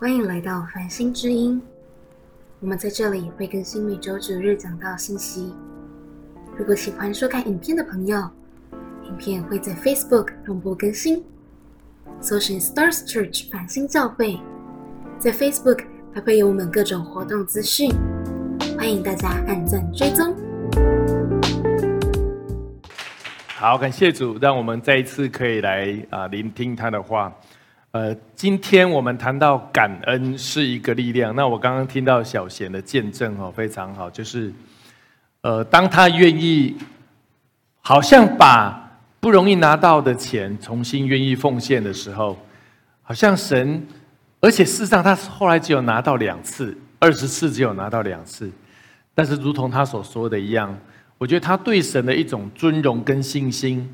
欢迎来到繁星之音，我们在这里会更新每周主日讲道信息。如果喜欢收看影片的朋友，影片会在 Facebook 同步更新，搜寻 Stars Church 繁星教会，在 Facebook 还会有我们各种活动资讯，欢迎大家按赞追踪。好，感谢主，让我们再一次可以来啊聆听他的话。呃，今天我们谈到感恩是一个力量。那我刚刚听到小贤的见证哦，非常好，就是呃，当他愿意，好像把不容易拿到的钱重新愿意奉献的时候，好像神，而且事实上他后来只有拿到两次，二十次只有拿到两次，但是如同他所说的一样。我觉得他对神的一种尊荣跟信心，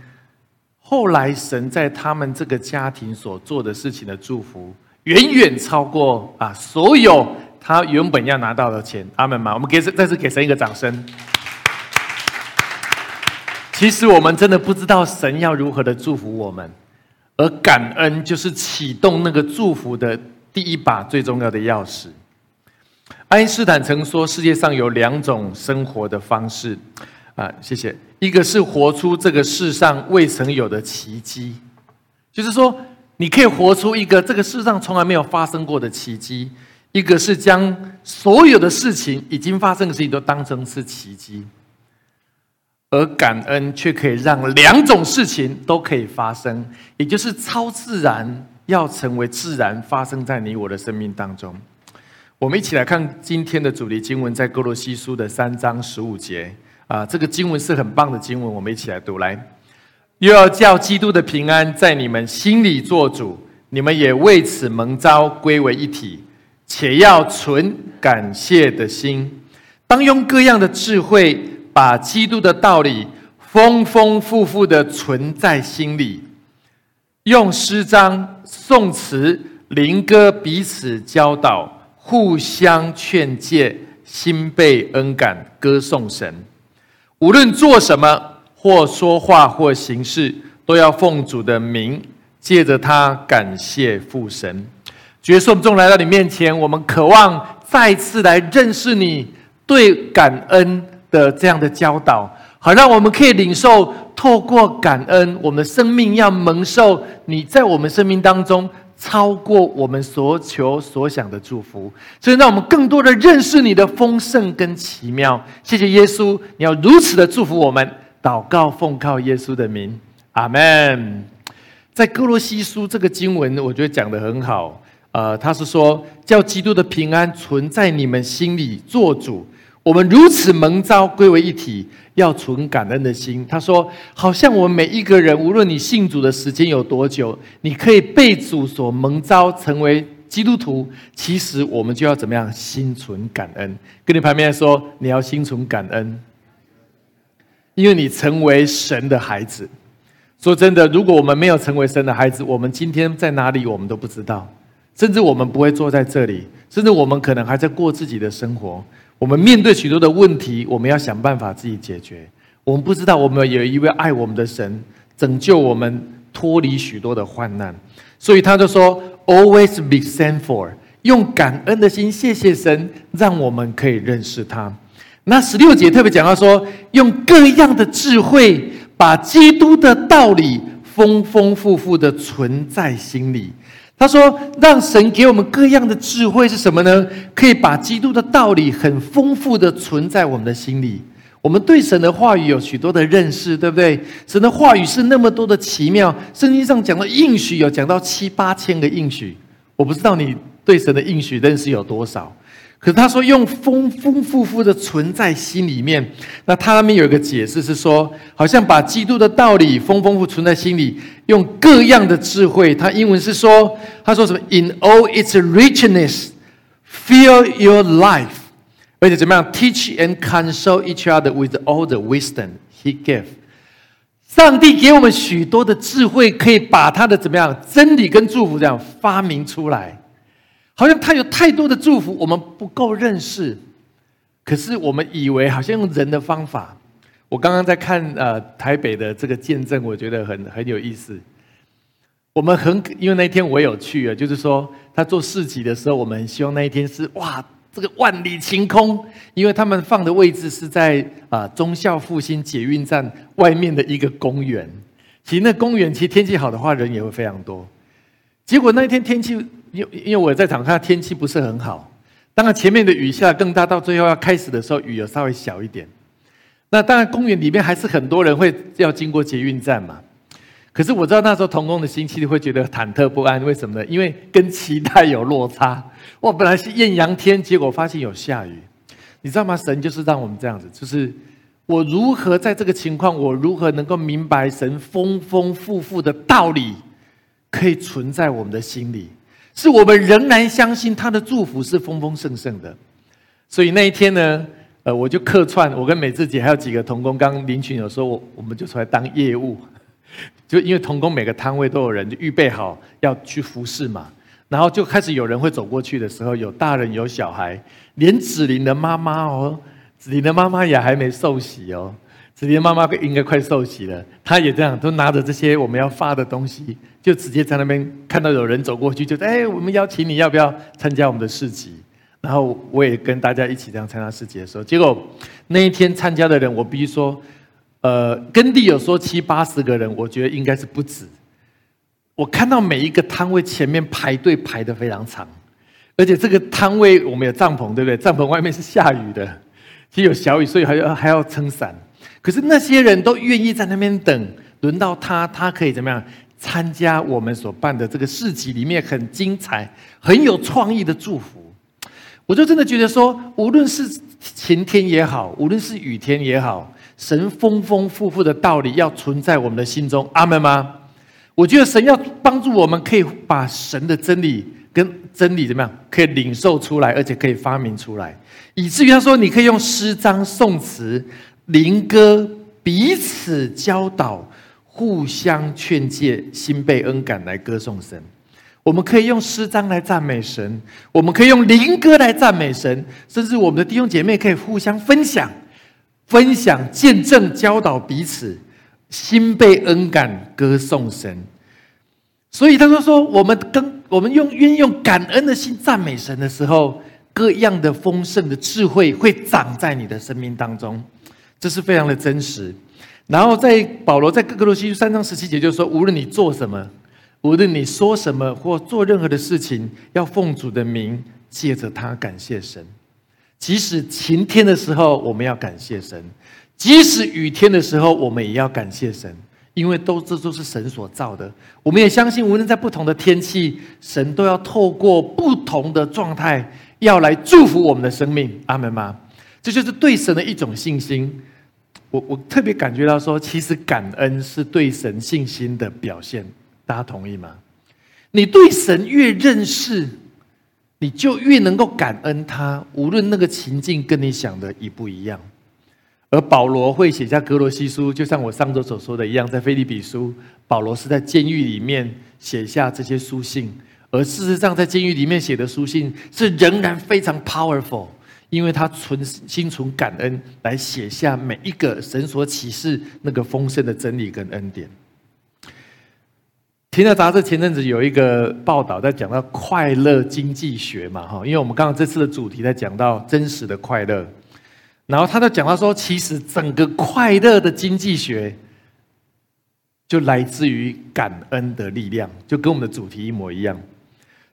后来神在他们这个家庭所做的事情的祝福，远远超过啊所有他原本要拿到的钱。阿门吗？我们给再次给神一个掌声。其实我们真的不知道神要如何的祝福我们，而感恩就是启动那个祝福的第一把最重要的钥匙。爱因斯坦曾说，世界上有两种生活的方式。啊，谢谢。一个是活出这个世上未曾有的奇迹，就是说，你可以活出一个这个世上从来没有发生过的奇迹；一个是将所有的事情已经发生的事情都当成是奇迹，而感恩却可以让两种事情都可以发生，也就是超自然要成为自然发生在你我的生命当中。我们一起来看今天的主题经文，在哥罗西书的三章十五节。啊，这个经文是很棒的经文，我们一起来读。来，又要叫基督的平安在你们心里做主，你们也为此蒙召归为一体，且要存感谢的心，当用各样的智慧，把基督的道理丰丰富富的存在心里，用诗章、颂词、灵歌彼此教导，互相劝诫，心被恩感，歌颂神。无论做什么，或说话，或行事，都要奉主的名，借着他感谢父神。角色众来到你面前，我们渴望再次来认识你对感恩的这样的教导，好让我们可以领受透过感恩，我们的生命要蒙受你在我们生命当中。超过我们所求所想的祝福，所以让我们更多的认识你的丰盛跟奇妙。谢谢耶稣，你要如此的祝福我们。祷告奉靠耶稣的名，阿门。在哥罗西书这个经文，我觉得讲的很好。呃，他是说叫基督的平安存在你们心里做主。我们如此蒙召归为一体，要存感恩的心。他说：“好像我们每一个人，无论你信主的时间有多久，你可以被主所蒙召成为基督徒。其实我们就要怎么样？心存感恩。跟你旁边说，你要心存感恩，因为你成为神的孩子。说真的，如果我们没有成为神的孩子，我们今天在哪里，我们都不知道。甚至我们不会坐在这里，甚至我们可能还在过自己的生活。”我们面对许多的问题，我们要想办法自己解决。我们不知道，我们有一位爱我们的神，拯救我们脱离许多的患难。所以他就说：“Always be thankful，用感恩的心，谢谢神，让我们可以认识他。”那十六节特别讲到说：“用各样的智慧，把基督的道理丰丰富富的存在心里。”他说：“让神给我们各样的智慧是什么呢？可以把基督的道理很丰富的存在我们的心里。我们对神的话语有许多的认识，对不对？神的话语是那么多的奇妙。圣经上讲到应许，有讲到七八千个应许。我不知道你对神的应许认识有多少。”可是他说用丰丰富富的存在心里面，那他那边有一个解释是说，好像把基督的道理丰丰富存在心里，用各样的智慧。他英文是说，他说什么？In all its richness, fill your life，而且怎么样？Teach and console each other with all the wisdom He gave。上帝给我们许多的智慧，可以把他的怎么样真理跟祝福这样发明出来。好像他有太多的祝福，我们不够认识。可是我们以为好像用人的方法。我刚刚在看呃台北的这个见证，我觉得很很有意思。我们很因为那天我有去啊，就是说他做市集的时候，我们希望那一天是哇，这个万里晴空，因为他们放的位置是在啊忠孝复兴捷运站外面的一个公园。其实那公园其实天气好的话，人也会非常多。结果那一天天气，因因为我在场看天气不是很好。当然前面的雨下更大，到最后要开始的时候，雨有稍微小一点。那当然公园里面还是很多人会要经过捷运站嘛。可是我知道那时候童工的心情会觉得忐忑不安，为什么呢？因为跟期待有落差。我本来是艳阳天，结果发现有下雨。你知道吗？神就是让我们这样子，就是我如何在这个情况，我如何能够明白神丰丰富富的道理，可以存在我们的心里。是我们仍然相信他的祝福是丰丰盛盛的，所以那一天呢，呃，我就客串，我跟美智姐还有几个童工，刚林群有说，我我们就出来当业务，就因为童工每个摊位都有人就预备好要去服侍嘛，然后就开始有人会走过去的时候，有大人有小孩，连子琳的妈妈哦，子琳的妈妈也还没受洗哦。子琳妈妈应该快受洗了，她也这样，都拿着这些我们要发的东西，就直接在那边看到有人走过去，就哎，我们邀请你要不要参加我们的市集？然后我也跟大家一起这样参加市集的时候，结果那一天参加的人，我必须说，呃，跟地有说七八十个人，我觉得应该是不止。我看到每一个摊位前面排队排的非常长，而且这个摊位我们有帐篷，对不对？帐篷外面是下雨的，其实有小雨，所以还要还要撑伞。可是那些人都愿意在那边等，轮到他，他可以怎么样参加我们所办的这个市集里面很精彩、很有创意的祝福。我就真的觉得说，无论是晴天也好，无论是雨天也好，神丰丰富富的道理要存在我们的心中。阿门吗？我觉得神要帮助我们，可以把神的真理跟真理怎么样，可以领受出来，而且可以发明出来，以至于他说，你可以用诗章、颂词。灵歌彼此教导，互相劝诫，心被恩感来歌颂神。我们可以用诗章来赞美神，我们可以用灵歌来赞美神，甚至我们的弟兄姐妹可以互相分享、分享、见证、教导彼此，心被恩感歌颂神。所以他说：“说我们跟我们用运用感恩的心赞美神的时候，各样的丰盛的智慧会长在你的生命当中。”这是非常的真实，然后在保罗在哥格罗西三章十七节就说：无论你做什么，无论你说什么或做任何的事情，要奉主的名，借着他感谢神。即使晴天的时候，我们要感谢神；即使雨天的时候，我们也要感谢神，因为都这都是神所造的。我们也相信，无论在不同的天气，神都要透过不同的状态，要来祝福我们的生命。阿门吗？这就是对神的一种信心。我我特别感觉到说，其实感恩是对神信心的表现。大家同意吗？你对神越认识，你就越能够感恩他，无论那个情境跟你想的一不一样。而保罗会写下格罗西书，就像我上周所说的一样，在菲利比书，保罗是在监狱里面写下这些书信，而事实上，在监狱里面写的书信是仍然非常 powerful。因为他存心存感恩，来写下每一个神所启示那个丰盛的真理跟恩典。《天下杂志》前阵子有一个报道，在讲到快乐经济学嘛，哈，因为我们刚刚这次的主题在讲到真实的快乐，然后他就讲到说，其实整个快乐的经济学就来自于感恩的力量，就跟我们的主题一模一样。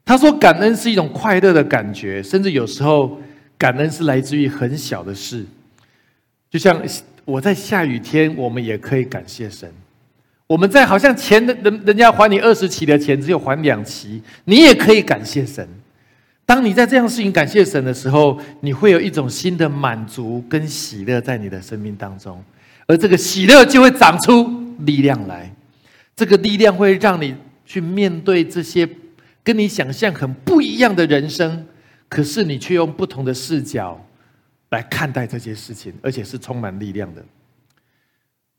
他说，感恩是一种快乐的感觉，甚至有时候。感恩是来自于很小的事，就像我在下雨天，我们也可以感谢神。我们在好像钱的人人家还你二十期的钱，只有还两期，你也可以感谢神。当你在这样事情感谢神的时候，你会有一种新的满足跟喜乐在你的生命当中，而这个喜乐就会长出力量来。这个力量会让你去面对这些跟你想象很不一样的人生。可是你却用不同的视角来看待这些事情，而且是充满力量的。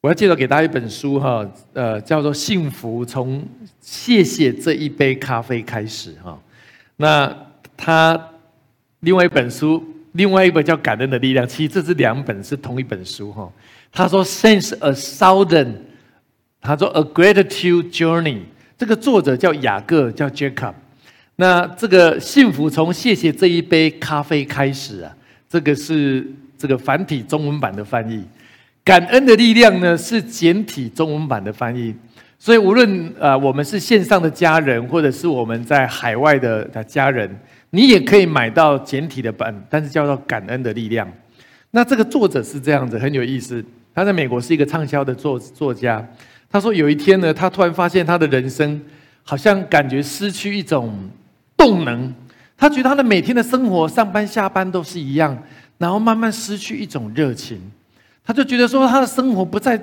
我要介绍给大家一本书哈，呃，叫做《幸福从谢谢这一杯咖啡开始》哈。那他另外一本书，另外一本叫《感恩的力量》，其实这是两本是同一本书哈。他说 “Since a thousand”，他说 “A gratitude journey”，这这个作者叫雅各，叫 Jacob。那这个幸福从谢谢这一杯咖啡开始啊，这个是这个繁体中文版的翻译。感恩的力量呢是简体中文版的翻译。所以无论呃我们是线上的家人，或者是我们在海外的的家人，你也可以买到简体的版，但是叫做感恩的力量。那这个作者是这样子，很有意思。他在美国是一个畅销的作作家。他说有一天呢，他突然发现他的人生好像感觉失去一种。动能，他觉得他的每天的生活，上班下班都是一样，然后慢慢失去一种热情，他就觉得说他的生活不再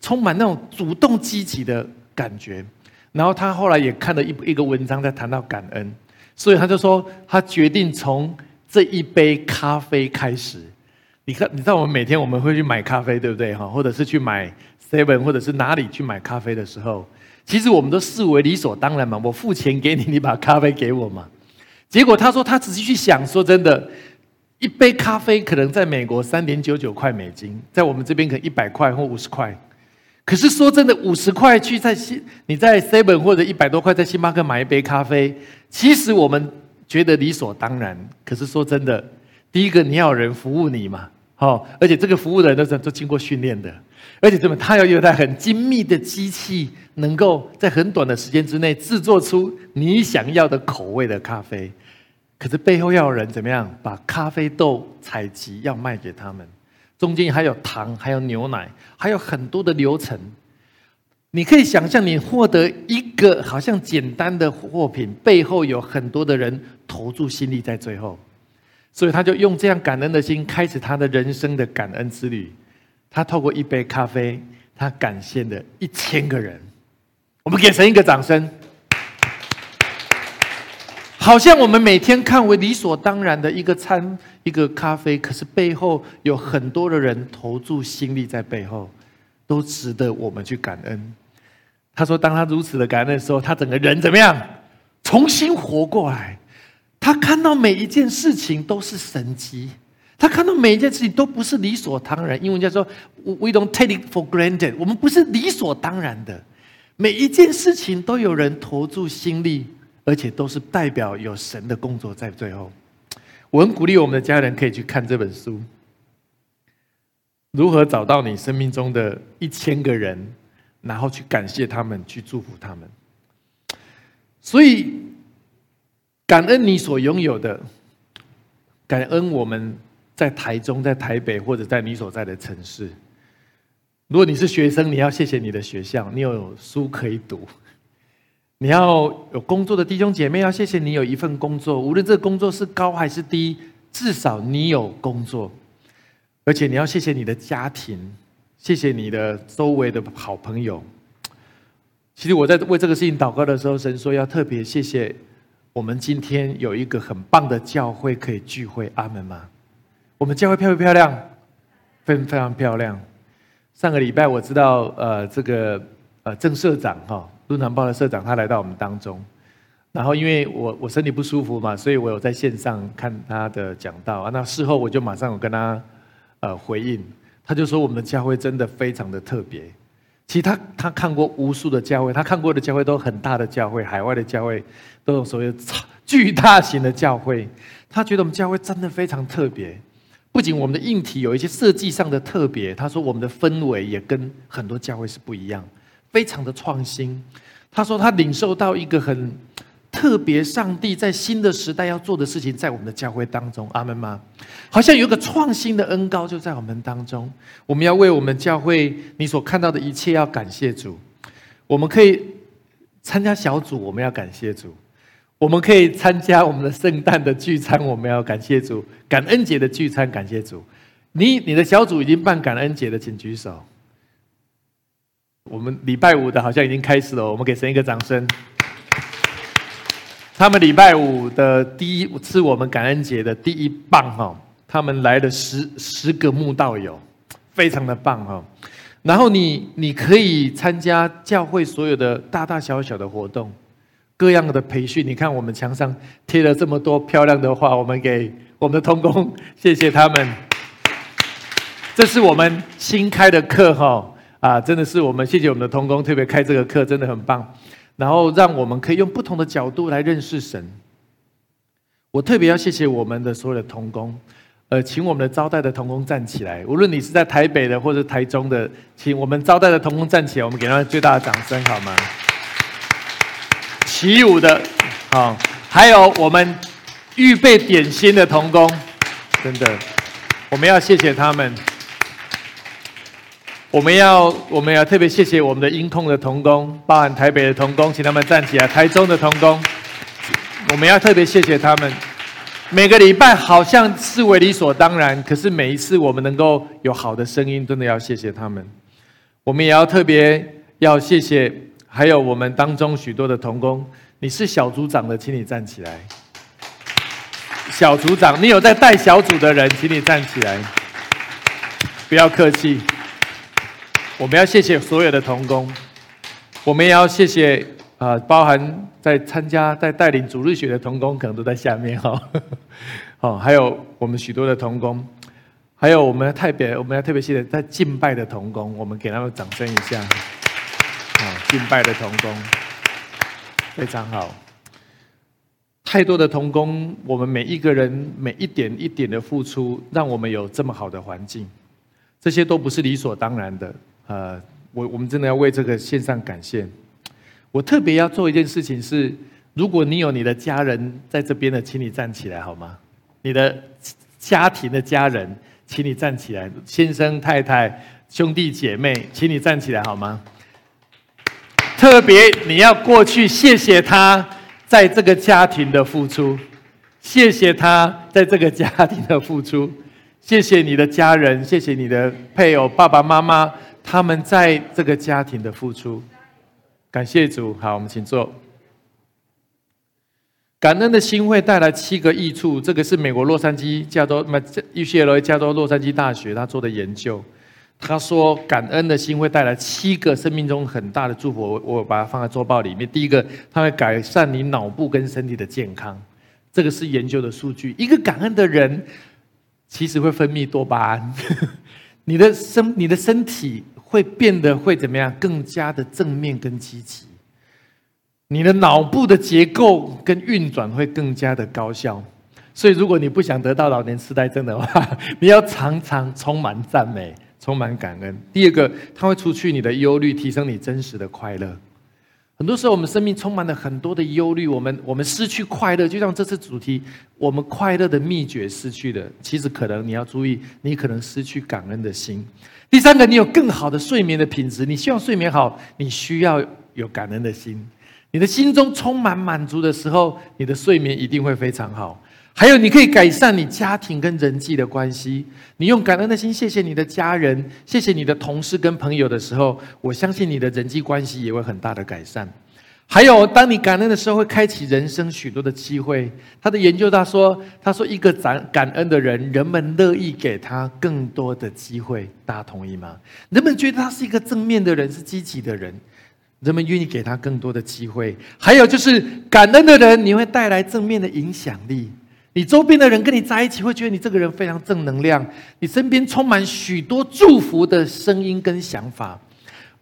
充满那种主动积极的感觉。然后他后来也看了一一个文章，在谈到感恩，所以他就说他决定从这一杯咖啡开始。你看，你知道我们每天我们会去买咖啡，对不对哈？或者是去买 seven，或者是哪里去买咖啡的时候。其实我们都视为理所当然嘛，我付钱给你，你把咖啡给我嘛。结果他说他仔细去想，说真的，一杯咖啡可能在美国三点九九块美金，在我们这边可能一百块或五十块。可是说真的，五十块去在星你在 Seven 或者一百多块在星巴克买一杯咖啡，其实我们觉得理所当然。可是说真的，第一个你要有人服务你嘛，好，而且这个服务的人都是都经过训练的。而且，这么他要有台很精密的机器，能够在很短的时间之内制作出你想要的口味的咖啡。可是背后要有人怎么样把咖啡豆采集，要卖给他们，中间还有糖，还有牛奶，还有很多的流程。你可以想象，你获得一个好像简单的货品，背后有很多的人投注心力在最后。所以，他就用这样感恩的心，开始他的人生的感恩之旅。他透过一杯咖啡，他感谢了一千个人。我们给神一个掌声。好像我们每天看为理所当然的一个餐、一个咖啡，可是背后有很多的人投注心力在背后，都值得我们去感恩。他说，当他如此的感恩的时候，他整个人怎么样？重新活过来。他看到每一件事情都是神迹。他看到每一件事情都不是理所当然，英文叫做 “we don't take it for granted”。我们不是理所当然的，每一件事情都有人投注心力，而且都是代表有神的工作在最后。我很鼓励我们的家人可以去看这本书，如何找到你生命中的一千个人，然后去感谢他们，去祝福他们。所以，感恩你所拥有的，感恩我们。在台中、在台北或者在你所在的城市，如果你是学生，你要谢谢你的学校，你有书可以读；你要有工作的弟兄姐妹，要谢谢你有一份工作，无论这工作是高还是低，至少你有工作。而且你要谢谢你的家庭，谢谢你的周围的好朋友。其实我在为这个事情祷告的时候，神说要特别谢谢我们今天有一个很棒的教会可以聚会。阿门吗？我们教会漂不漂亮？非非常漂亮。上个礼拜我知道，呃，这个呃郑社长哈，论坛报的社长，他来到我们当中。然后因为我我身体不舒服嘛，所以我有在线上看他的讲道啊。那事后我就马上有跟他呃回应，他就说我们的教会真的非常的特别。其实他他看过无数的教会，他看过的教会都很大的教会，海外的教会都有所谓超巨大型的教会。他觉得我们教会真的非常特别。不仅我们的硬体有一些设计上的特别，他说我们的氛围也跟很多教会是不一样，非常的创新。他说他领受到一个很特别，上帝在新的时代要做的事情，在我们的教会当中，阿门吗？好像有个创新的恩高就在我们当中。我们要为我们教会你所看到的一切要感谢主。我们可以参加小组，我们要感谢主。我们可以参加我们的圣诞的聚餐，我们要感谢主；感恩节的聚餐，感谢主。你你的小组已经办感恩节的，请举手。我们礼拜五的好像已经开始了，我们给神一个掌声。他们礼拜五的第一次我们感恩节的第一棒哈，他们来了十十个慕道友，非常的棒哈。然后你你可以参加教会所有的大大小小的活动。各样的培训，你看我们墙上贴了这么多漂亮的话，我们给我们的童工，谢谢他们。这是我们新开的课哈，啊，真的是我们谢谢我们的童工特别开这个课，真的很棒。然后让我们可以用不同的角度来认识神。我特别要谢谢我们的所有的童工，呃，请我们的招待的童工站起来。无论你是在台北的或者台中的，请我们招待的童工站起来，我们给他最大的掌声好吗？起舞的，好，还有我们预备点心的童工，真的，我们要谢谢他们。我们要，我们要特别谢谢我们的音控的童工，包含台北的童工，请他们站起来。台中的童工，我们要特别谢谢他们。每个礼拜好像视为理所当然，可是每一次我们能够有好的声音，真的要谢谢他们。我们也要特别要谢谢，还有我们当中许多的童工。你是小组长的，请你站起来。小组长，你有在带小组的人，请你站起来。不要客气。我们要谢谢所有的童工，我们也要谢谢啊，包含在参加、在带领主日学的童工，可能都在下面哈。好，还有我们许多的童工，还有我们特别，我们要特别谢谢在敬拜的童工，我们给他们掌声一下。啊，敬拜的童工非常好，太多的童工，我们每一个人每一点一点的付出，让我们有这么好的环境，这些都不是理所当然的。呃，我我们真的要为这个献上感谢。我特别要做一件事情是，如果你有你的家人在这边的，请你站起来好吗？你的家庭的家人，请你站起来，先生太太、兄弟姐妹，请你站起来好吗？特别你要过去谢谢他在这个家庭的付出，谢谢他在这个家庭的付出，谢谢你的家人，谢谢你的配偶、爸爸妈妈。他们在这个家庭的付出，感谢主。好，我们请坐。感恩的心会带来七个益处，这个是美国洛杉矶加州，那 UCLA 加州洛杉矶大学他做的研究。他说，感恩的心会带来七个生命中很大的祝福。我我把它放在周报里面。第一个，它会改善你脑部跟身体的健康，这个是研究的数据。一个感恩的人，其实会分泌多巴胺，你的身你的身体。会变得会怎么样？更加的正面跟积极。你的脑部的结构跟运转会更加的高效。所以，如果你不想得到老年痴呆症的话，你要常常充满赞美，充满感恩。第二个，它会除去你的忧虑，提升你真实的快乐。很多时候，我们生命充满了很多的忧虑，我们我们失去快乐。就像这次主题，我们快乐的秘诀失去了。其实，可能你要注意，你可能失去感恩的心。第三个，你有更好的睡眠的品质。你希望睡眠好，你需要有感恩的心。你的心中充满满足的时候，你的睡眠一定会非常好。还有，你可以改善你家庭跟人际的关系。你用感恩的心，谢谢你的家人，谢谢你的同事跟朋友的时候，我相信你的人际关系也会很大的改善。还有，当你感恩的时候，会开启人生许多的机会。他的研究他说，他说一个感感恩的人，人们乐意给他更多的机会。大家同意吗？人们觉得他是一个正面的人，是积极的人，人们愿意给他更多的机会。还有就是感恩的人，你会带来正面的影响力。你周边的人跟你在一起，会觉得你这个人非常正能量。你身边充满许多祝福的声音跟想法。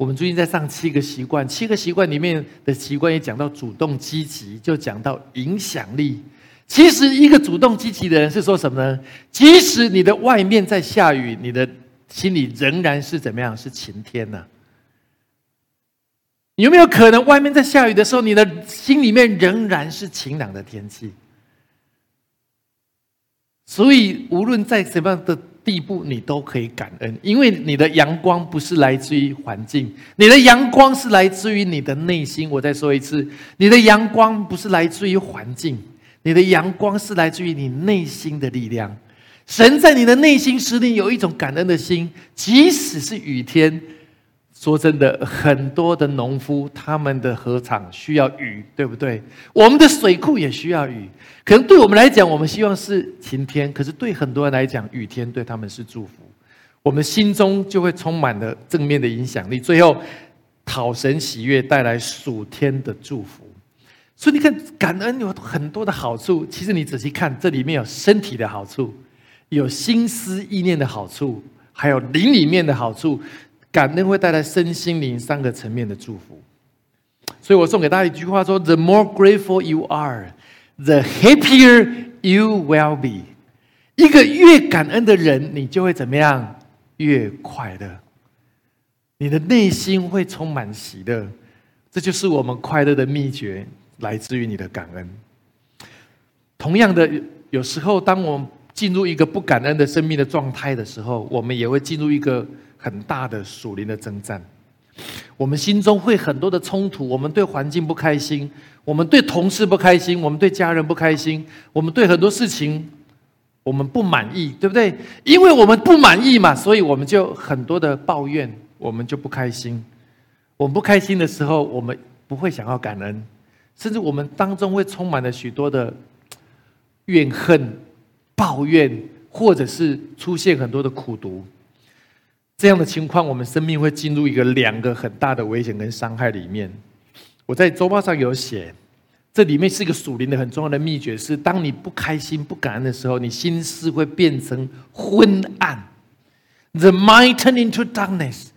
我们最近在上七个习惯，七个习惯里面的习惯也讲到主动积极，就讲到影响力。其实一个主动积极的人是说什么呢？即使你的外面在下雨，你的心里仍然是怎么样？是晴天呢？有没有可能外面在下雨的时候，你的心里面仍然是晴朗的天气？所以无论在什么样的。地步你都可以感恩，因为你的阳光不是来自于环境，你的阳光是来自于你的内心。我再说一次，你的阳光不是来自于环境，你的阳光是来自于你内心的力量。神在你的内心使你有一种感恩的心，即使是雨天。说真的，很多的农夫他们的禾场需要雨，对不对？我们的水库也需要雨。可能对我们来讲，我们希望是晴天；可是对很多人来讲，雨天对他们是祝福。我们心中就会充满了正面的影响力，最后讨神喜悦，带来属天的祝福。所以你看，感恩有很多的好处。其实你仔细看，这里面有身体的好处，有心思意念的好处，还有灵里面的好处。感恩会带来身心灵三个层面的祝福。所以我送给大家一句话说：“The more grateful you are, the happier you will be。”一个越感恩的人，你就会怎么样？越快乐，你的内心会充满喜乐。这就是我们快乐的秘诀，来自于你的感恩。同样的，有时候当我们进入一个不感恩的生命的状态的时候，我们也会进入一个很大的属灵的征战。我们心中会很多的冲突，我们对环境不开心，我们对同事不开心，我们对家人不开心，我们对很多事情我们不满意，对不对？因为我们不满意嘛，所以我们就很多的抱怨，我们就不开心。我们不开心的时候，我们不会想要感恩，甚至我们当中会充满了许多的怨恨、抱怨，或者是出现很多的苦毒。这样的情况，我们生命会进入一个两个很大的危险跟伤害里面。我在周报上有写，这里面是一个属灵的很重要的秘诀：是当你不开心、不感恩的时候，你心思会变成昏暗，the mind turn into darkness。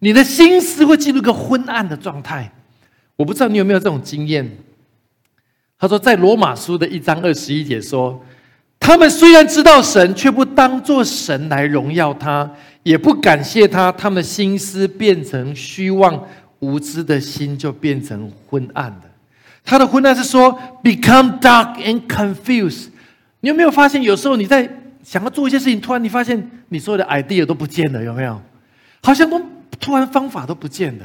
你的心思会进入一个昏暗的状态。我不知道你有没有这种经验。他说，在罗马书的一章二十一节说，他们虽然知道神，却不当作神来荣耀他，也不感谢他。他们心思变成虚妄，无知的心就变成昏暗的。他的昏暗是说，become dark and confused。你有没有发现，有时候你在想要做一些事情，突然你发现你所有的 idea 都不见了，有没有？好像都。突然方法都不见了，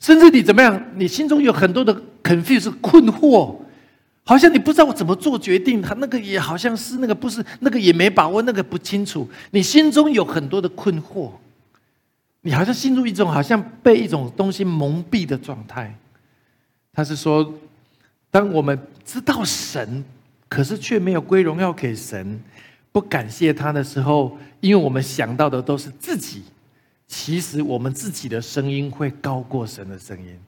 甚至你怎么样？你心中有很多的 confuse 困惑，好像你不知道我怎么做决定。他那个也好像是那个不是那个也没把握，那个不清楚。你心中有很多的困惑，你好像进入一种好像被一种东西蒙蔽的状态。他是说，当我们知道神，可是却没有归荣耀给神，不感谢他的时候，因为我们想到的都是自己。其实我们自己的声音会高过神的声音，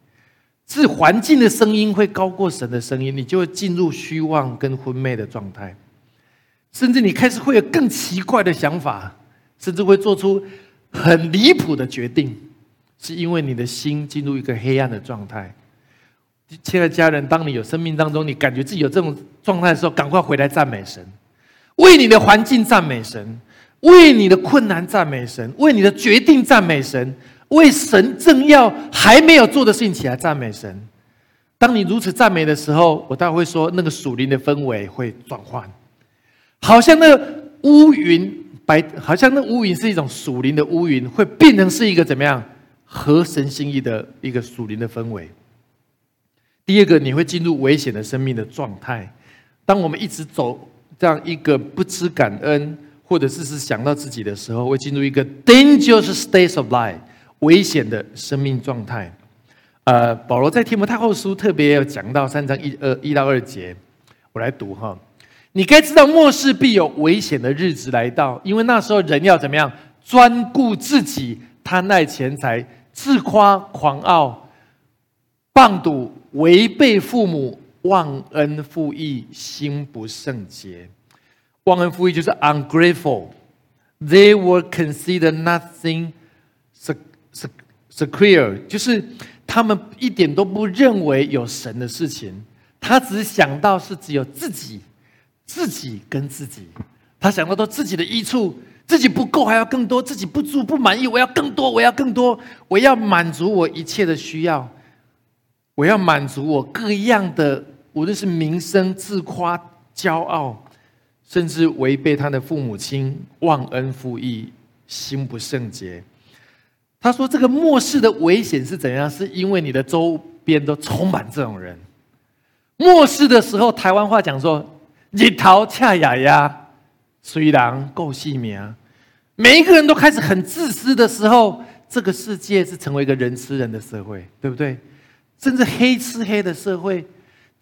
是环境的声音会高过神的声音，你就会进入虚妄跟昏昧的状态，甚至你开始会有更奇怪的想法，甚至会做出很离谱的决定，是因为你的心进入一个黑暗的状态。亲爱的家人，当你有生命当中你感觉自己有这种状态的时候，赶快回来赞美神，为你的环境赞美神。为你的困难赞美神，为你的决定赞美神，为神正要还没有做的事情起来赞美神。当你如此赞美的时候，我待会会说，那个属灵的氛围会转换，好像那乌云白，好像那乌云是一种属灵的乌云，会变成是一个怎么样合神心意的一个属灵的氛围。第二个，你会进入危险的生命的状态。当我们一直走这样一个不知感恩。或者是是想到自己的时候，会进入一个 dangerous state of life，危险的生命状态。呃，保罗在提摩太后书特别有讲到三章一二一到二节，我来读哈。你该知道末世必有危险的日子来到，因为那时候人要怎么样？专顾自己，贪爱钱财，自夸狂傲，棒赌，违背父母，忘恩负义，心不圣洁。忘恩负义就是 ungrateful，they will consider nothing secure，就是他们一点都不认为有神的事情，他只想到是只有自己，自己跟自己，他想到都自己的益处，自己不够还要更多，自己不足不满意，我要更多，我要更多，我要满足我一切的需要，我要满足我各样的，无论是名声、自夸、骄傲。甚至违背他的父母亲，忘恩负义，心不圣洁。他说：“这个末世的危险是怎样？是因为你的周边都充满这种人。末世的时候，台湾话讲说‘日头恰雅雅，虽然够细命’，每一个人都开始很自私的时候，这个世界是成为一个人吃人的社会，对不对？甚至黑吃黑的社会，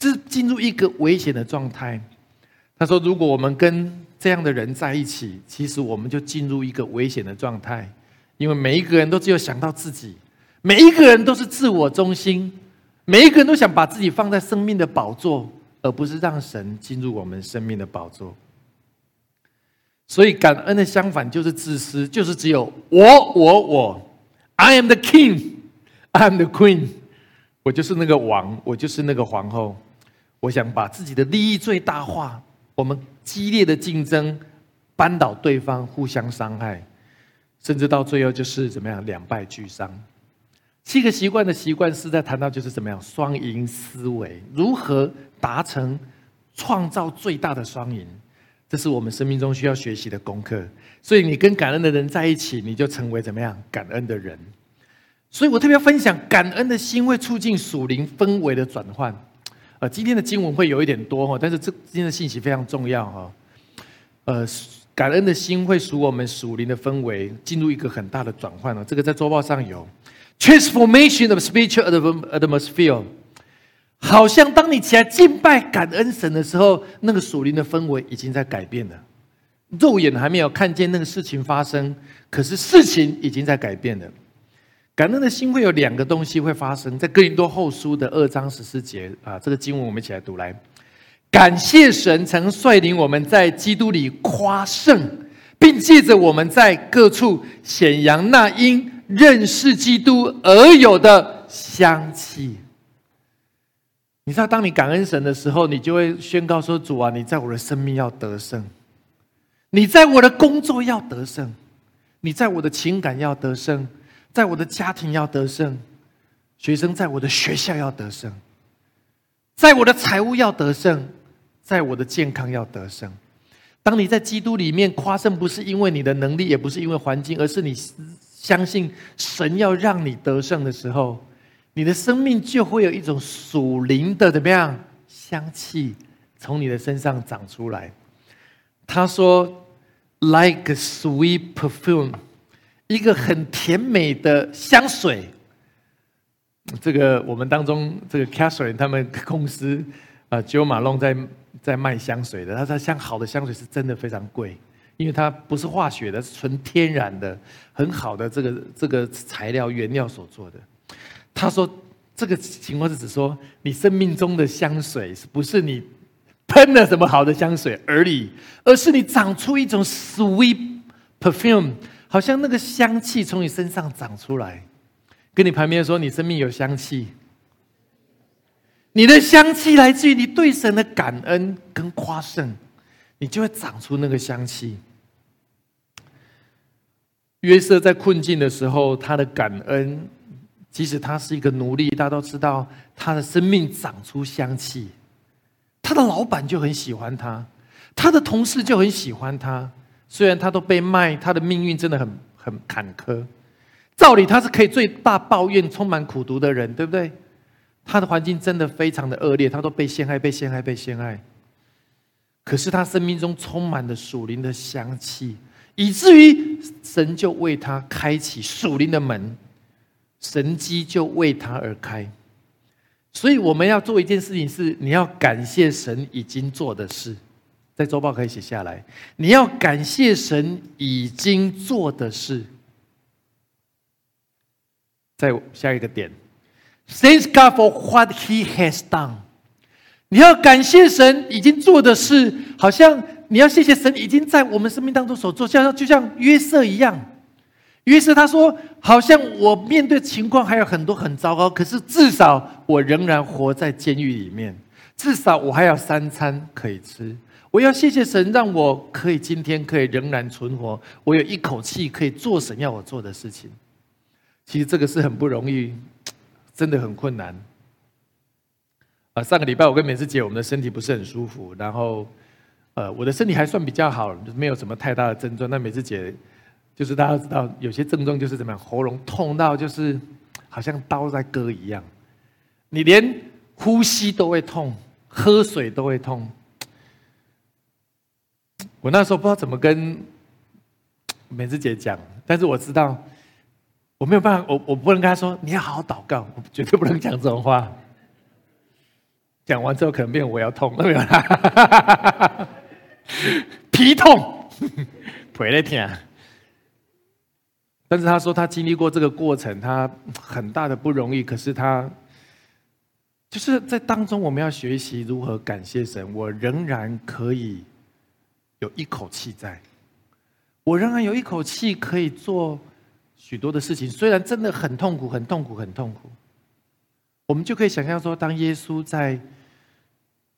这进入一个危险的状态。”他说：“如果我们跟这样的人在一起，其实我们就进入一个危险的状态，因为每一个人都只有想到自己，每一个人都是自我中心，每一个人都想把自己放在生命的宝座，而不是让神进入我们生命的宝座。所以感恩的相反就是自私，就是只有我，我，我，I am the king, I am the queen，我就是那个王，我就是那个皇后。我想把自己的利益最大化，我们激烈的竞争，扳倒对方，互相伤害，甚至到最后就是怎么样两败俱伤。七个习惯的习惯是在谈到就是怎么样双赢思维，如何达成创造最大的双赢，这是我们生命中需要学习的功课。所以你跟感恩的人在一起，你就成为怎么样感恩的人。所以我特别分享，感恩的心会促进属灵氛围的转换。呃，今天的经文会有一点多哈，但是这今天的信息非常重要哈。呃，感恩的心会使我们属灵的氛围进入一个很大的转换了。这个在周报上有 transformation of spiritual atmosphere，好像当你起来敬拜感恩神的时候，那个属灵的氛围已经在改变了。肉眼还没有看见那个事情发生，可是事情已经在改变了。感恩的心会有两个东西会发生，在哥林多后书的二章十四节啊，这个经文我们一起来读来。感谢神曾率领我们在基督里夸胜，并借着我们在各处显扬那因认识基督而有的香气。你知道，当你感恩神的时候，你就会宣告说：“主啊，你在我的生命要得胜，你在我的工作要得胜，你在我的情感要得胜。”在我的家庭要得胜，学生在我的学校要得胜，在我的财务要得胜，在我的健康要得胜。当你在基督里面夸胜，不是因为你的能力，也不是因为环境，而是你相信神要让你得胜的时候，你的生命就会有一种属灵的怎么样香气从你的身上长出来。他说：“Like sweet perfume。”一个很甜美的香水，这个我们当中这个 Catherine 他们公司啊，Jo m a l o n 在在卖香水的。他说，香好的香水是真的非常贵，因为它不是化学的，是纯天然的，很好的这个这个材料原料所做的。他说，这个情况是指说，你生命中的香水是不是你喷了什么好的香水而已，而是你长出一种 sweet perfume。好像那个香气从你身上长出来，跟你旁边说你生命有香气，你的香气来自于你对神的感恩跟夸胜，你就会长出那个香气。约瑟在困境的时候，他的感恩，即使他是一个奴隶，大家都知道他的生命长出香气，他的老板就很喜欢他，他的同事就很喜欢他。虽然他都被卖，他的命运真的很很坎坷。照理他是可以最大抱怨、充满苦读的人，对不对？他的环境真的非常的恶劣，他都被陷害、被陷害、被陷害。可是他生命中充满了属灵的香气，以至于神就为他开启属灵的门，神机就为他而开。所以我们要做一件事情，是你要感谢神已经做的事。在周报可以写下来。你要感谢神已经做的事。在下一个点，Thank God for what He has done。你要感谢神已经做的事，好像你要谢谢神已经在我们生命当中所做，像就像约瑟一样。约瑟他说：“好像我面对情况还有很多很糟糕，可是至少我仍然活在监狱里面，至少我还有三餐可以吃。”我要谢谢神，让我可以今天可以仍然存活，我有一口气可以做神要我做的事情。其实这个是很不容易，真的很困难。啊，上个礼拜我跟美智姐，我们的身体不是很舒服，然后，呃，我的身体还算比较好，没有什么太大的症状。那美智姐，就是大家知道，有些症状就是怎么样，喉咙痛到就是好像刀在割一样，你连呼吸都会痛，喝水都会痛。我那时候不知道怎么跟美智姐讲，但是我知道我没有办法，我我不能跟他说你要好好祷告，我绝对不能讲这种话。讲完之后可能变我要痛，没有啦，皮痛，腿在疼。但是他说他经历过这个过程，他很大的不容易，可是他就是在当中我们要学习如何感谢神，我仍然可以。有一口气在，我仍然有一口气可以做许多的事情，虽然真的很痛苦，很痛苦，很痛苦。我们就可以想象说，当耶稣在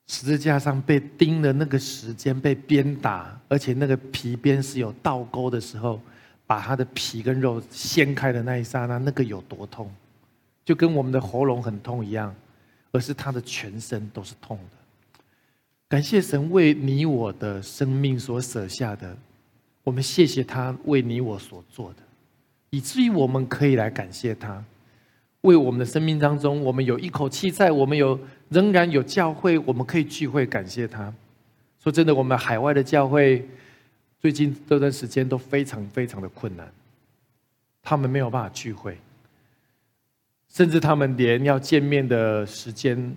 十字架上被钉的那个时间，被鞭打，而且那个皮鞭是有倒钩的时候，把他的皮跟肉掀开的那一刹那，那个有多痛，就跟我们的喉咙很痛一样，而是他的全身都是痛的。感谢神为你我的生命所舍下的，我们谢谢他为你我所做的，以至于我们可以来感谢他。为我们的生命当中，我们有一口气在，我们有仍然有教会，我们可以聚会感谢他。说真的，我们海外的教会最近这段时间都非常非常的困难，他们没有办法聚会，甚至他们连要见面的时间，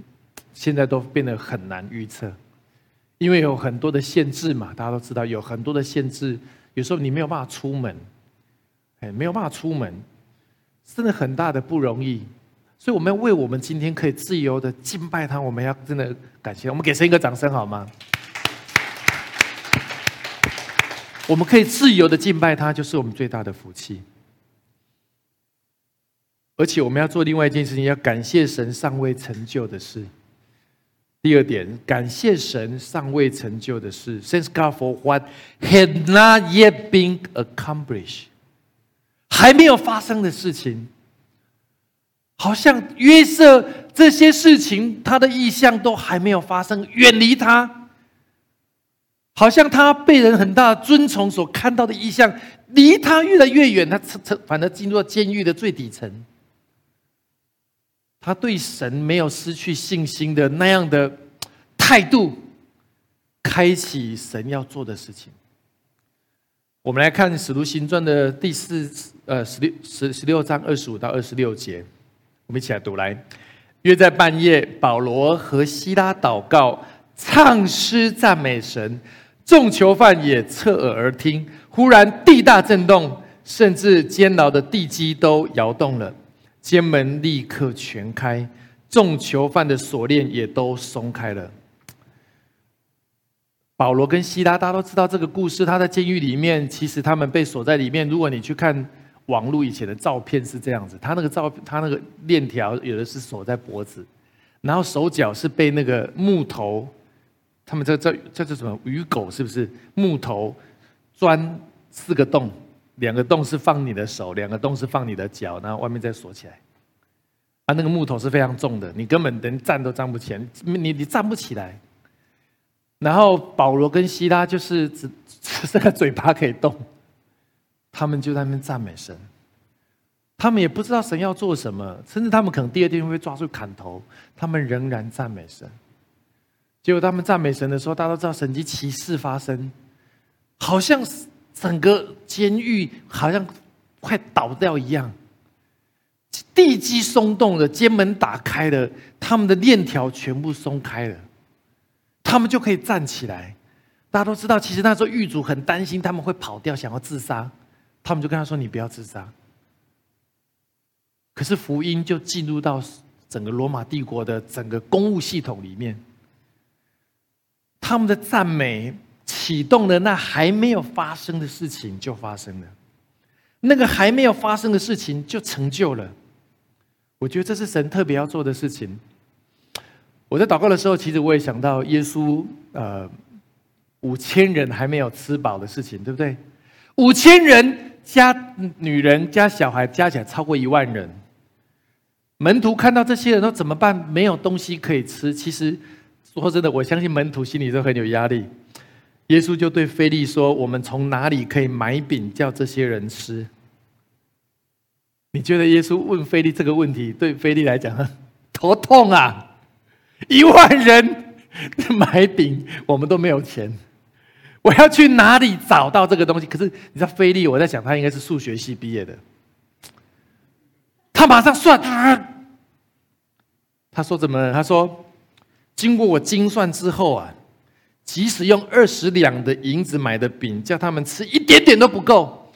现在都变得很难预测，因为有很多的限制嘛。大家都知道有很多的限制，有时候你没有办法出门，哎，没有办法出门。真的很大的不容易，所以我们要为我们今天可以自由的敬拜他，我们要真的感谢。我们给神一个掌声好吗？我们可以自由的敬拜他，就是我们最大的福气。而且我们要做另外一件事情，要感谢神尚未成就的事。第二点，感谢神尚未成就的事。Thank God for what had not yet been accomplished. 还没有发生的事情，好像约瑟这些事情，他的意向都还没有发生，远离他，好像他被人很大的尊崇所看到的意向，离他越来越远，他成成反而进入了监狱的最底层。他对神没有失去信心的那样的态度，开启神要做的事情。我们来看《使徒行传》的第四呃十六十十六章二十五到二十六节，我们一起来读来。约在半夜，保罗和希拉祷告、唱诗赞美神，众囚犯也侧耳而听。忽然地大震动，甚至监牢的地基都摇动了，监门立刻全开，众囚犯的锁链也都松开了。保罗跟希拉，大家都知道这个故事。他在监狱里面，其实他们被锁在里面。如果你去看网络以前的照片，是这样子：他那个照，他那个链条有的是锁在脖子，然后手脚是被那个木头，他们这这这叫什么鱼狗？是不是木头钻四个洞？两个洞是放你的手，两个洞是放你的脚，然后外面再锁起来。啊，那个木头是非常重的，你根本连站都站不起来，你你站不起来。然后保罗跟希拉就是只只剩个嘴巴可以动，他们就在那边赞美神。他们也不知道神要做什么，甚至他们可能第二天会被抓住砍头，他们仍然赞美神。结果他们赞美神的时候，大家都知道神迹奇事发生，好像整个监狱好像快倒掉一样，地基松动了，监门打开了，他们的链条全部松开了。他们就可以站起来。大家都知道，其实那时候狱主很担心他们会跑掉，想要自杀。他们就跟他说：“你不要自杀。”可是福音就进入到整个罗马帝国的整个公务系统里面。他们的赞美启动了那还没有发生的事情，就发生了。那个还没有发生的事情就成就了。我觉得这是神特别要做的事情。我在祷告的时候，其实我也想到耶稣，呃，五千人还没有吃饱的事情，对不对？五千人加女人加小孩加起来超过一万人。门徒看到这些人都怎么办？没有东西可以吃。其实说真的，我相信门徒心里都很有压力。耶稣就对菲利说：“我们从哪里可以买饼叫这些人吃？”你觉得耶稣问菲利这个问题，对菲利来讲 头痛啊？一万人 买饼，我们都没有钱。我要去哪里找到这个东西？可是你知道，菲利，我在想，他应该是数学系毕业的。他马上算，他说怎么？他说，经过我精算之后啊，即使用二十两的银子买的饼，叫他们吃一点点都不够。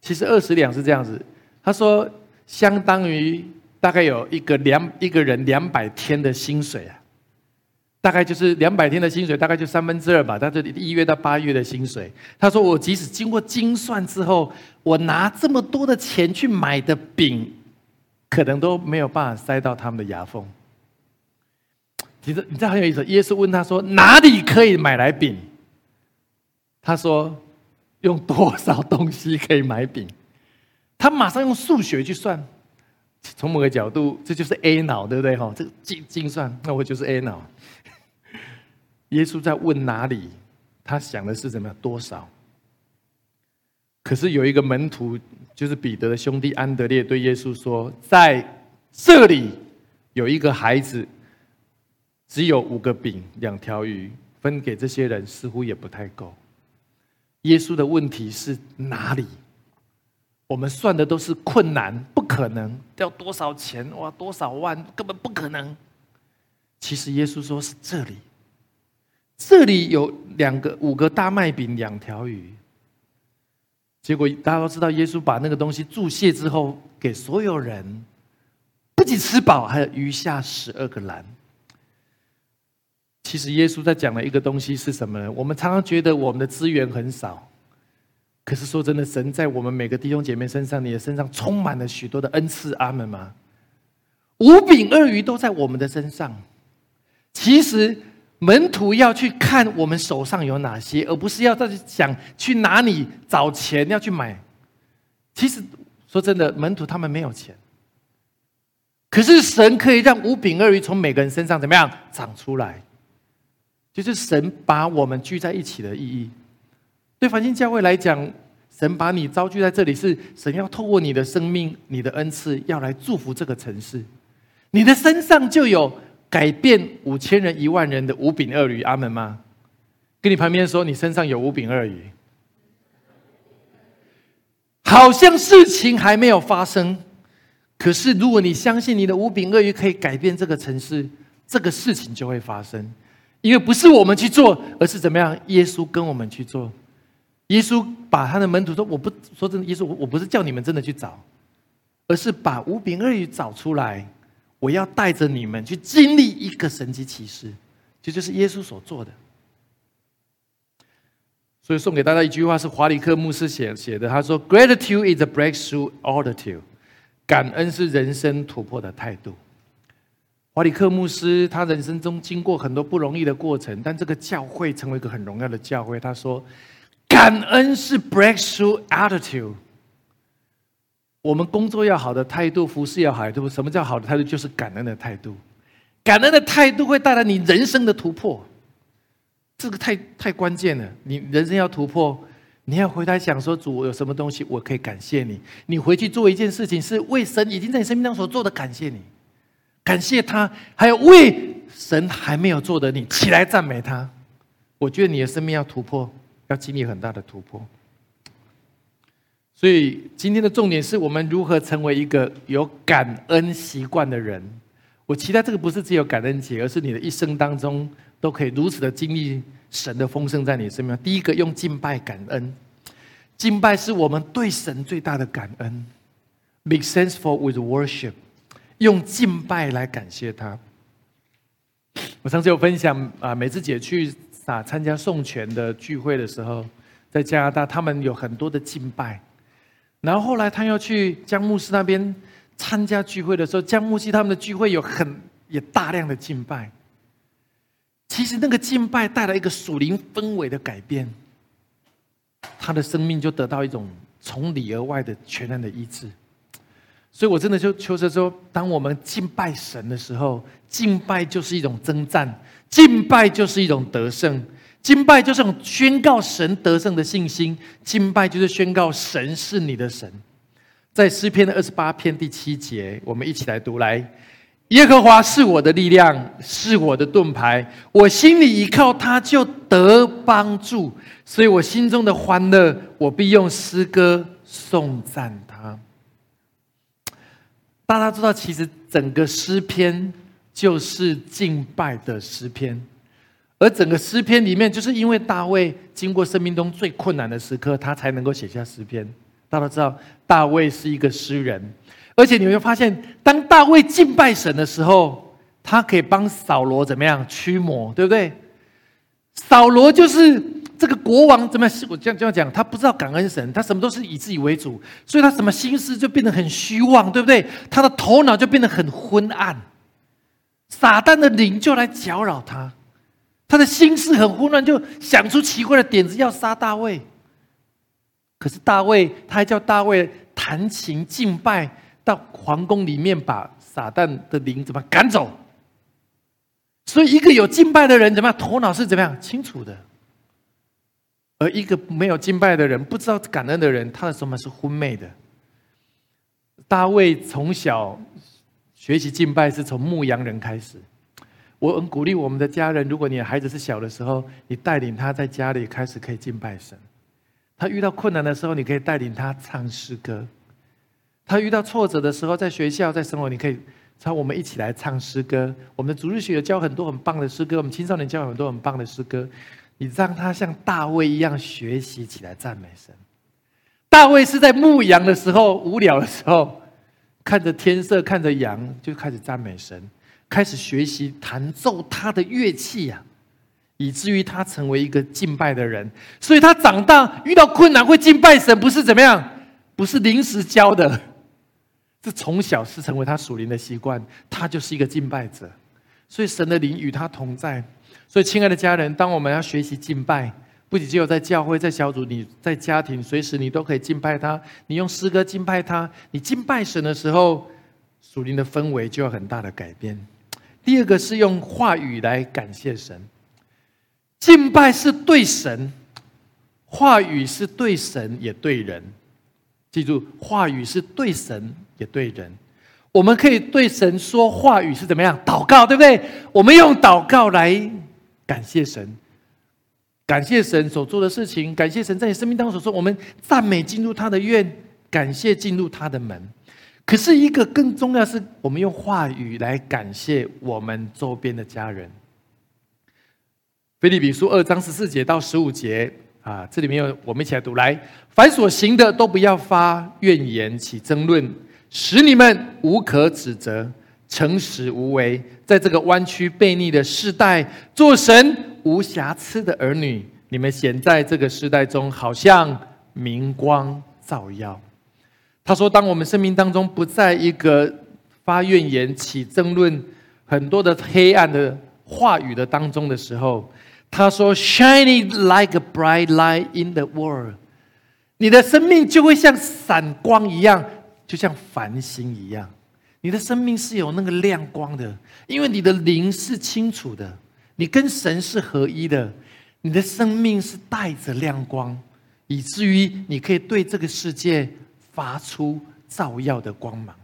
其实二十两是这样子，他说相当于。大概有一个两一个人两百天的薪水啊，大概就是两百天的薪水，大概就三分之二吧。他这里一月到八月的薪水，他说我即使经过精算之后，我拿这么多的钱去买的饼，可能都没有办法塞到他们的牙缝。其实你知道很有意思，耶稣问他说：“哪里可以买来饼？”他说：“用多少东西可以买饼？”他马上用数学去算。从某个角度，这就是 A 脑，对不对？哈，这个精精算，那我就是 A 脑。耶稣在问哪里，他想的是怎么样？多少？可是有一个门徒，就是彼得的兄弟安德烈，对耶稣说：“在这里有一个孩子，只有五个饼、两条鱼，分给这些人似乎也不太够。”耶稣的问题是哪里？我们算的都是困难，不可能要多少钱哇？多少万？根本不可能。其实耶稣说是这里，这里有两个五个大麦饼，两条鱼。结果大家都知道，耶稣把那个东西注谢之后，给所有人，不仅吃饱，还有余下十二个篮。其实耶稣在讲的一个东西是什么呢？我们常常觉得我们的资源很少，可是说真的，神在我们每个弟兄姐妹身上，你的身上充满了许多的恩赐。阿门吗？五饼二鱼都在我们的身上。其实。门徒要去看我们手上有哪些，而不是要再去想去哪里找钱要去买。其实说真的，门徒他们没有钱，可是神可以让五饼二鱼从每个人身上怎么样长出来？就是神把我们聚在一起的意义。对繁星教会来讲，神把你招聚在这里，是神要透过你的生命、你的恩赐，要来祝福这个城市。你的身上就有。改变五千人、一万人的五饼二鱼，阿门吗？跟你旁边说，你身上有五饼二鱼，好像事情还没有发生，可是如果你相信你的五饼二鱼可以改变这个城市，这个事情就会发生。因为不是我们去做，而是怎么样？耶稣跟我们去做。耶稣把他的门徒说：“我不说真的，耶稣，我不是叫你们真的去找，而是把五饼二鱼找出来。”我要带着你们去经历一个神迹奇事，这就是耶稣所做的。所以送给大家一句话是华里克牧师写写的，他说：“Gratitude is a breakthrough attitude。”感恩是人生突破的态度。华里克牧师他人生中经过很多不容易的过程，但这个教会成为一个很荣耀的教会。他说：“感恩是 breakthrough attitude。”我们工作要好的态度，服侍要好，对不？什么叫好的态度？就是感恩的态度。感恩的态度会带来你人生的突破，这个太太关键了。你人生要突破，你要回来想说：主有什么东西我可以感谢你？你回去做一件事情，是为神已经在你生命当中所做的感谢你，感谢他，还有为神还没有做的你起来赞美他。我觉得你的生命要突破，要经历很大的突破。所以今天的重点是我们如何成为一个有感恩习惯的人。我期待这个不是只有感恩节，而是你的一生当中都可以如此的经历神的丰盛在你身边。第一个用敬拜感恩，敬拜是我们对神最大的感恩。Make sense for with worship，用敬拜来感谢他。我上次有分享啊，美智姐去啊参加送权的聚会的时候，在加拿大，他们有很多的敬拜。然后后来他要去江牧师那边参加聚会的时候，江牧师他们的聚会有很也大量的敬拜。其实那个敬拜带来一个属灵氛围的改变，他的生命就得到一种从里而外的全然的医治。所以我真的就求着说，当我们敬拜神的时候，敬拜就是一种征战，敬拜就是一种得胜。敬拜就是宣告神得胜的信心，敬拜就是宣告神是你的神。在诗篇的二十八篇第七节，我们一起来读：来，耶和华是我的力量，是我的盾牌，我心里依靠他，就得帮助。所以我心中的欢乐，我必用诗歌颂赞他。大家知道，其实整个诗篇就是敬拜的诗篇。而整个诗篇里面，就是因为大卫经过生命中最困难的时刻，他才能够写下诗篇。大家知道，大卫是一个诗人，而且你会发现，当大卫敬拜神的时候，他可以帮扫罗怎么样驱魔，对不对？扫罗就是这个国王怎么样？我这样这样讲，他不知道感恩神，他什么都是以自己为主，所以他什么心思就变得很虚妄，对不对？他的头脑就变得很昏暗，撒旦的灵就来搅扰他，他的心思很混乱，就想出奇怪的点子要杀大卫。可是大卫，他还叫大卫弹琴敬拜，到皇宫里面把撒旦的灵怎么赶走？所以，一个有敬拜的人怎么样？头脑是怎么样清楚的？而一个没有敬拜的人，不知道感恩的人，他的什么是昏昧的？大卫从小学习敬拜，是从牧羊人开始。我很鼓励我们的家人，如果你的孩子是小的时候，你带领他在家里开始可以敬拜神。他遇到困难的时候，你可以带领他唱诗歌；他遇到挫折的时候，在学校在生活，你可以唱我们一起来唱诗歌。我们的主日学有教很多很棒的诗歌，我们青少年教很多很棒的诗歌。你让他像大卫一样学习起来赞美神。大卫是在牧羊的时候无聊的时候，看着天色，看着羊，就开始赞美神，开始学习弹奏他的乐器呀。以至于他成为一个敬拜的人，所以他长大遇到困难会敬拜神，不是怎么样，不是临时教的，这从小是成为他属灵的习惯，他就是一个敬拜者，所以神的灵与他同在。所以，亲爱的家人，当我们要学习敬拜，不仅只有在教会、在小组，你在家庭，随时你都可以敬拜他。你用诗歌敬拜他，你敬拜神的时候，属灵的氛围就有很大的改变。第二个是用话语来感谢神。敬拜是对神，话语是对神也对人。记住，话语是对神也对人。我们可以对神说话语是怎么样？祷告，对不对？我们用祷告来感谢神，感谢神所做的事情，感谢神在你生命当中所说。我们赞美进入他的院，感谢进入他的门。可是，一个更重要是，我们用话语来感谢我们周边的家人。腓立比书二章十四节到十五节啊，这里面有我们一起来读来。凡所行的，都不要发怨言，起争论，使你们无可指责，诚实无为，在这个弯曲悖逆的世代，做神无瑕疵的儿女。你们显在这个时代中，好像明光照耀。他说：“当我们生命当中不在一个发怨言、起争论、很多的黑暗的话语的当中的时候。”他说：“Shining like a bright light in the world，你的生命就会像闪光一样，就像繁星一样。你的生命是有那个亮光的，因为你的灵是清楚的，你跟神是合一的。你的生命是带着亮光，以至于你可以对这个世界发出照耀的光芒。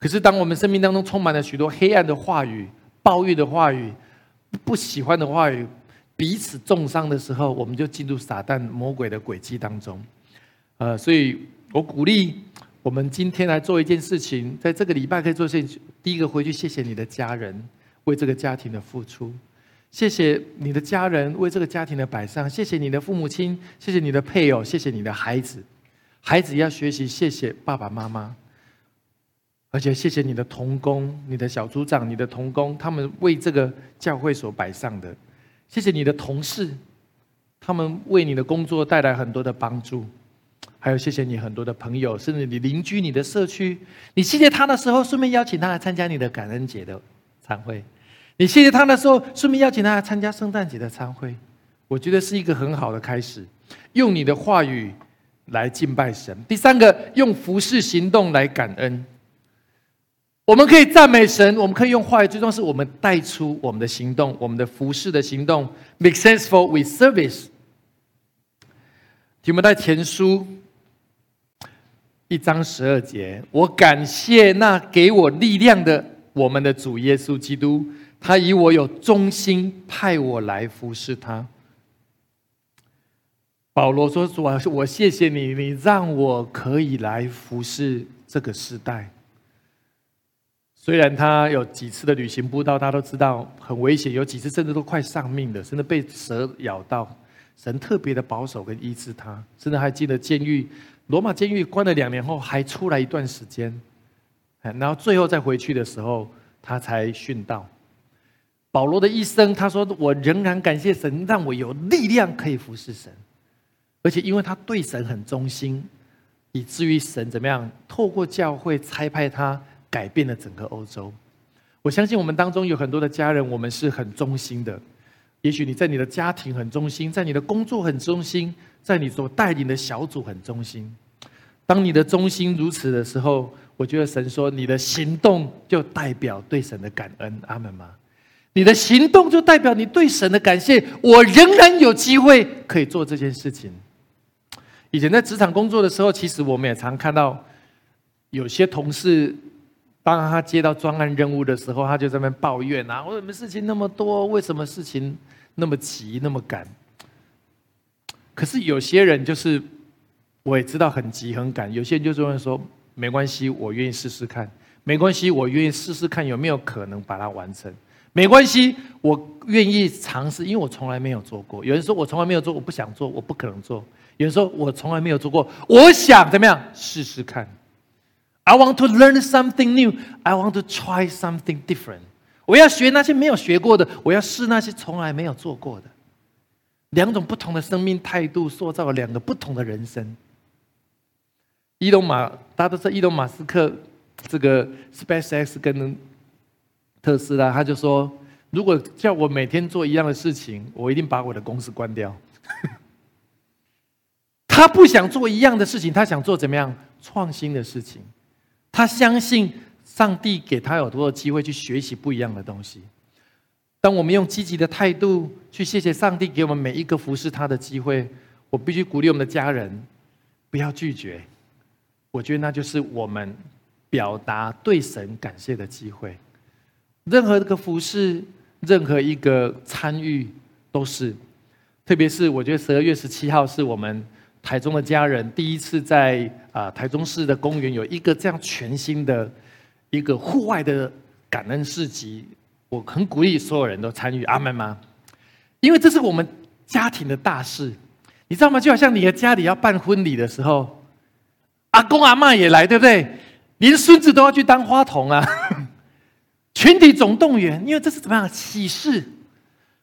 可是，当我们生命当中充满了许多黑暗的话语、暴虐的话语、不喜欢的话语，彼此重伤的时候，我们就进入撒旦魔鬼的轨迹当中。呃，所以我鼓励我们今天来做一件事情，在这个礼拜可以做事情。第一个回去，谢谢你的家人为这个家庭的付出，谢谢你的家人为这个家庭的摆上，谢谢你的父母亲，谢谢你的配偶，谢谢你的孩子。孩子要学习谢谢爸爸妈妈，而且谢谢你的童工、你的小组长、你的童工，他们为这个教会所摆上的。谢谢你的同事，他们为你的工作带来很多的帮助，还有谢谢你很多的朋友，甚至你邻居、你的社区，你谢谢他的时候，顺便邀请他来参加你的感恩节的餐会；你谢谢他的时候，顺便邀请他来参加圣诞节的餐会。我觉得是一个很好的开始，用你的话语来敬拜神。第三个，用服侍行动来感恩。我们可以赞美神，我们可以用话语，最终是我们带出我们的行动，我们的服饰的行动，make sense for with service。题目在前书一章十二节，我感谢那给我力量的我们的主耶稣基督，他以我有忠心派我来服侍他。保罗说：“主啊，我谢谢你，你让我可以来服侍这个时代。”虽然他有几次的旅行步道，大家都知道很危险，有几次甚至都快丧命的，甚至被蛇咬到。神特别的保守跟医治他，甚至还进了监狱，罗马监狱关了两年后还出来一段时间，然后最后再回去的时候，他才殉道。保罗的一生，他说：“我仍然感谢神，让我有力量可以服侍神，而且因为他对神很忠心，以至于神怎么样，透过教会差派他改变了整个欧洲。我相信我们当中有很多的家人，我们是很忠心的。也许你在你的家庭很忠心，在你的工作很忠心，在你所带领的小组很忠心。当你的忠心如此的时候，我觉得神说，你的行动就代表对神的感恩。阿门吗？”你的行动就代表你对神的感谢。我仍然有机会可以做这件事情。以前在职场工作的时候，其实我们也常看到有些同事，当他接到专案任务的时候，他就在那边抱怨啊：“为什么事情那么多？为什么事情那么急、那么赶？”可是有些人就是，我也知道很急很赶。有些人就是会说：“没关系，我愿意试试看。没关系，我愿意试试看有没有可能把它完成。”没关系，我愿意尝试，因为我从来没有做过。有人说我从来没有做，我不想做，我不可能做。有人说我从来没有做过，我想怎么样试试看？I want to learn something new. I want to try something different. 我要学那些没有学过的，我要试那些从来没有做过的。两种不同的生命态度，塑造了两个不同的人生。伊隆马，大家都知道伊隆马斯克，这个 SpaceX 跟。特斯拉，他就说：“如果叫我每天做一样的事情，我一定把我的公司关掉。”他不想做一样的事情，他想做怎么样创新的事情。他相信上帝给他有多少机会去学习不一样的东西。当我们用积极的态度去谢谢上帝给我们每一个服侍他的机会，我必须鼓励我们的家人不要拒绝。我觉得那就是我们表达对神感谢的机会。任何一个服饰，任何一个参与，都是。特别是我觉得十二月十七号是我们台中的家人第一次在啊台中市的公园有一个这样全新的一个户外的感恩市集，我很鼓励所有人都参与。阿门吗？因为这是我们家庭的大事，你知道吗？就好像你的家里要办婚礼的时候，阿公阿妈也来，对不对？连孙子都要去当花童啊。群体总动员，因为这是怎么样喜事？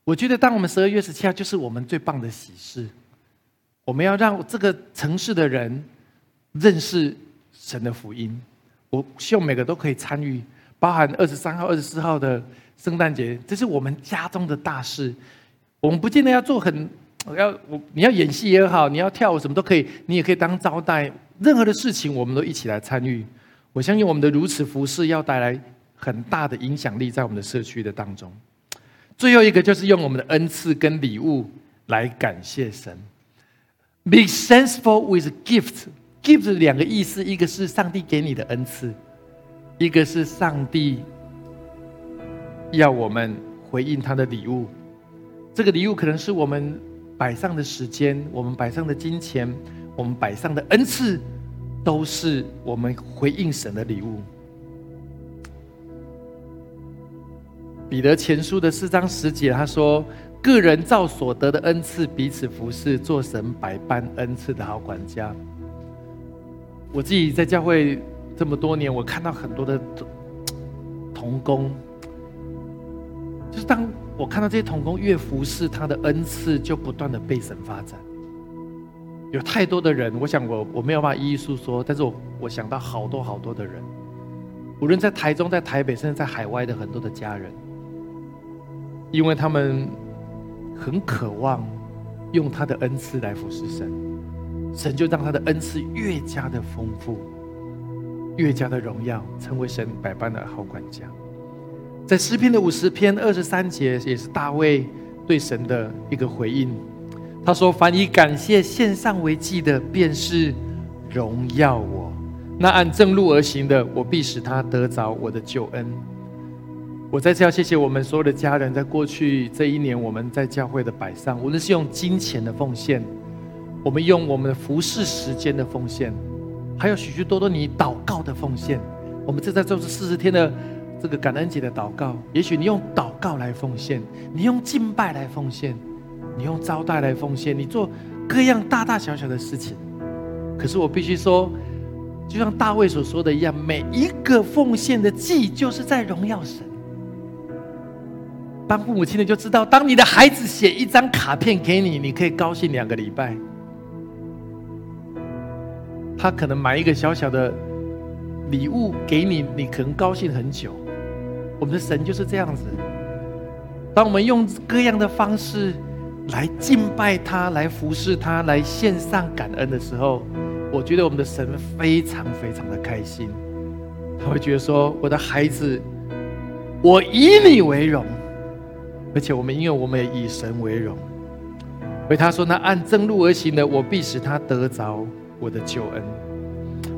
我觉得，当我们十二月十七号，就是我们最棒的喜事。我们要让这个城市的人认识神的福音。我希望每个都可以参与，包含二十三号、二十四号的圣诞节，这是我们家中的大事。我们不见得要做很要我，你要演戏也好，你要跳舞什么都可以，你也可以当招待。任何的事情，我们都一起来参与。我相信我们的如此服饰要带来。很大的影响力在我们的社区的当中。最后一个就是用我们的恩赐跟礼物来感谢神。Be thankful with gift. Gift 两个意思，一个是上帝给你的恩赐，一个是上帝要我们回应他的礼物。这个礼物可能是我们摆上的时间，我们摆上的金钱，我们摆上的恩赐，都是我们回应神的礼物。彼得前书的四章十节，他说：“个人照所得的恩赐彼此服侍，做神百般恩赐的好管家。”我自己在教会这么多年，我看到很多的童工，就是当我看到这些童工越服侍，他的恩赐就不断的被神发展。有太多的人，我想我我没有办法一一诉说，但是我我想到好多好多的人，无论在台中、在台北，甚至在海外的很多的家人。因为他们很渴望用他的恩赐来服侍神，神就让他的恩赐越加的丰富，越加的荣耀，成为神百般的好管家。在诗篇的五十篇二十三节，也是大卫对神的一个回应。他说：“凡以感谢献上为祭的，便是荣耀我；那按正路而行的，我必使他得着我的救恩。”我再次要谢谢我们所有的家人，在过去这一年，我们在教会的摆上，无论是用金钱的奉献，我们用我们的服侍时间的奉献，还有许许多多你祷告的奉献。我们正在做这四十天的这个感恩节的祷告。也许你用祷告来奉献，你用敬拜来奉献，你用招待来奉献，你做各样大大小小的事情。可是我必须说，就像大卫所说的一样，每一个奉献的祭，就是在荣耀神。当父母亲的就知道，当你的孩子写一张卡片给你，你可以高兴两个礼拜。他可能买一个小小的礼物给你，你可能高兴很久。我们的神就是这样子。当我们用各样的方式来敬拜他、来服侍他、来献上感恩的时候，我觉得我们的神非常非常的开心。他会觉得说：“我的孩子，我以你为荣，而且我们因为我们也以神为荣。”所以他说：“那按正路而行的，我必使他得着。”我的救恩，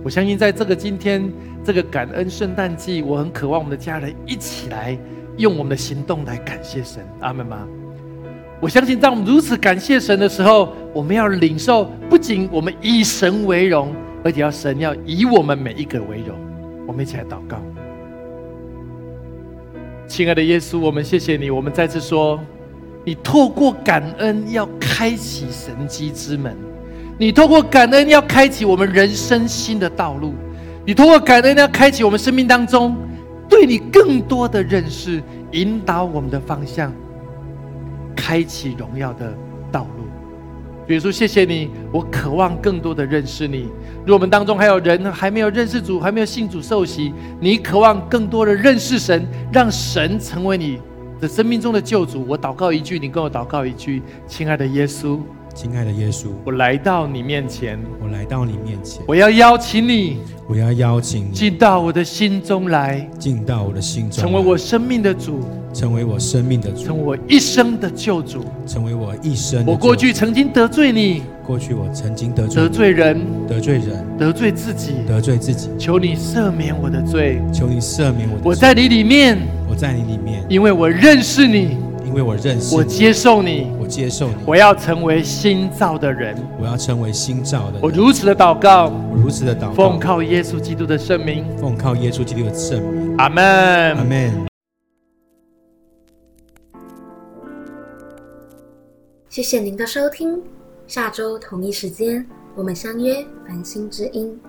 我相信在这个今天这个感恩圣诞季，我很渴望我们的家人一起来用我们的行动来感谢神，阿门吗？我相信在我们如此感谢神的时候，我们要领受不仅我们以神为荣，而且要神要以我们每一个为荣。我们一起来祷告，亲爱的耶稣，我们谢谢你。我们再次说，你透过感恩要开启神机之门。你透过感恩要开启我们人生新的道路，你透过感恩要开启我们生命当中对你更多的认识，引导我们的方向，开启荣耀的道路。比如说，谢谢你，我渴望更多的认识你。如果我们当中还有人还没有认识主，还没有信主受洗，你渴望更多的认识神，让神成为你的生命中的救主。我祷告一句，你跟我祷告一句，亲爱的耶稣。亲爱的耶稣，我来到你面前，我来到你面前，我要邀请你，我要邀请你进到我的心中来，进到我的心中，成为我生命的主，成为我生命的主，成为我一生的救主，成为我一生。我过去曾经得罪你，过去我曾经得罪得罪人，得罪人，得罪自己，得罪自己。求你赦免我的罪，求你赦免我的罪。我在你里面，我在你里面，因为我认识你。因为我认识，我接受你，我接受你，我要成为新造的人，我要成为新造的人。我如此的祷告，我如此的祷告，奉靠耶稣基督的圣名，奉靠耶稣基督的圣名。阿门，阿门。谢谢您的收听，下周同一时间我们相约繁星之音。